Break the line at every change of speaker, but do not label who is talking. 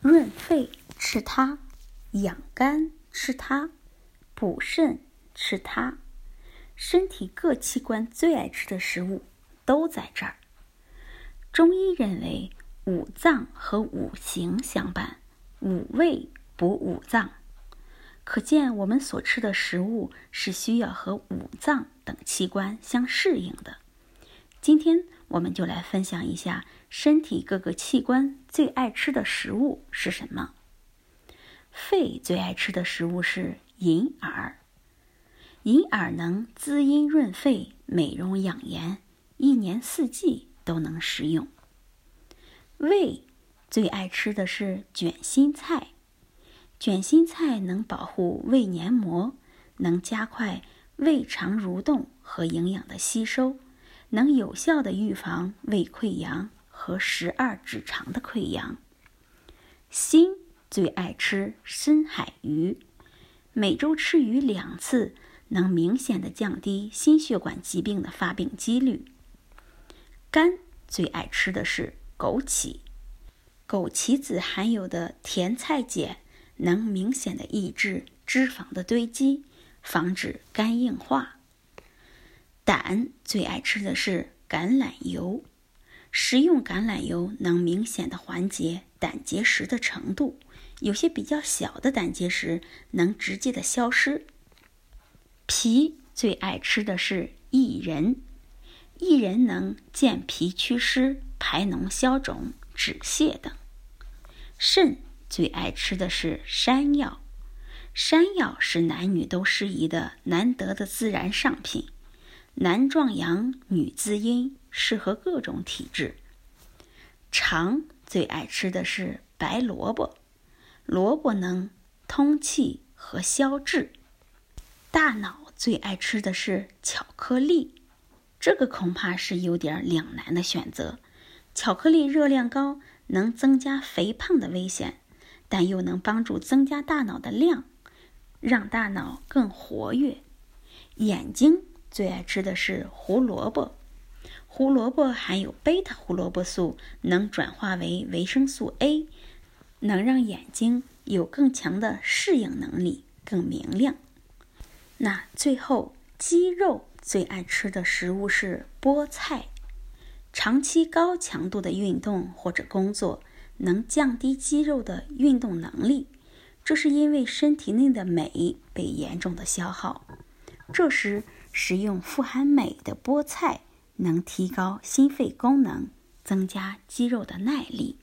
润肺吃它，养肝吃它，补肾吃它，身体各器官最爱吃的食物都在这儿。中医认为五脏和五行相伴，五味补五脏，可见我们所吃的食物是需要和五脏等器官相适应的。今天我们就来分享一下身体各个器官最爱吃的食物是什么。肺最爱吃的食物是银耳，银耳能滋阴润肺、美容养颜，一年四季都能食用。胃最爱吃的是卷心菜，卷心菜能保护胃黏膜，能加快胃肠蠕动和营养的吸收。能有效的预防胃溃疡和十二指肠的溃疡。心最爱吃深海鱼，每周吃鱼两次，能明显的降低心血管疾病的发病几率。肝最爱吃的是枸杞，枸杞子含有的甜菜碱能明显的抑制脂肪的堆积，防止肝硬化。胆最爱吃的是橄榄油，食用橄榄油能明显的缓解胆结石的程度，有些比较小的胆结石能直接的消失。脾最爱吃的是薏仁，薏仁能健脾祛湿、排脓消肿、止泻等。肾最爱吃的是山药，山药是男女都适宜的难得的自然上品。男壮阳，女滋阴，适合各种体质。肠最爱吃的是白萝卜，萝卜能通气和消滞。大脑最爱吃的是巧克力，这个恐怕是有点两难的选择。巧克力热量高，能增加肥胖的危险，但又能帮助增加大脑的量，让大脑更活跃。眼睛。最爱吃的是胡萝卜，胡萝卜含有贝塔胡萝卜素，能转化为维生素 A，能让眼睛有更强的适应能力，更明亮。那最后，肌肉最爱吃的食物是菠菜。长期高强度的运动或者工作，能降低肌肉的运动能力，这是因为身体内的镁被严重的消耗。这时，食用富含镁的菠菜，能提高心肺功能，增加肌肉的耐力。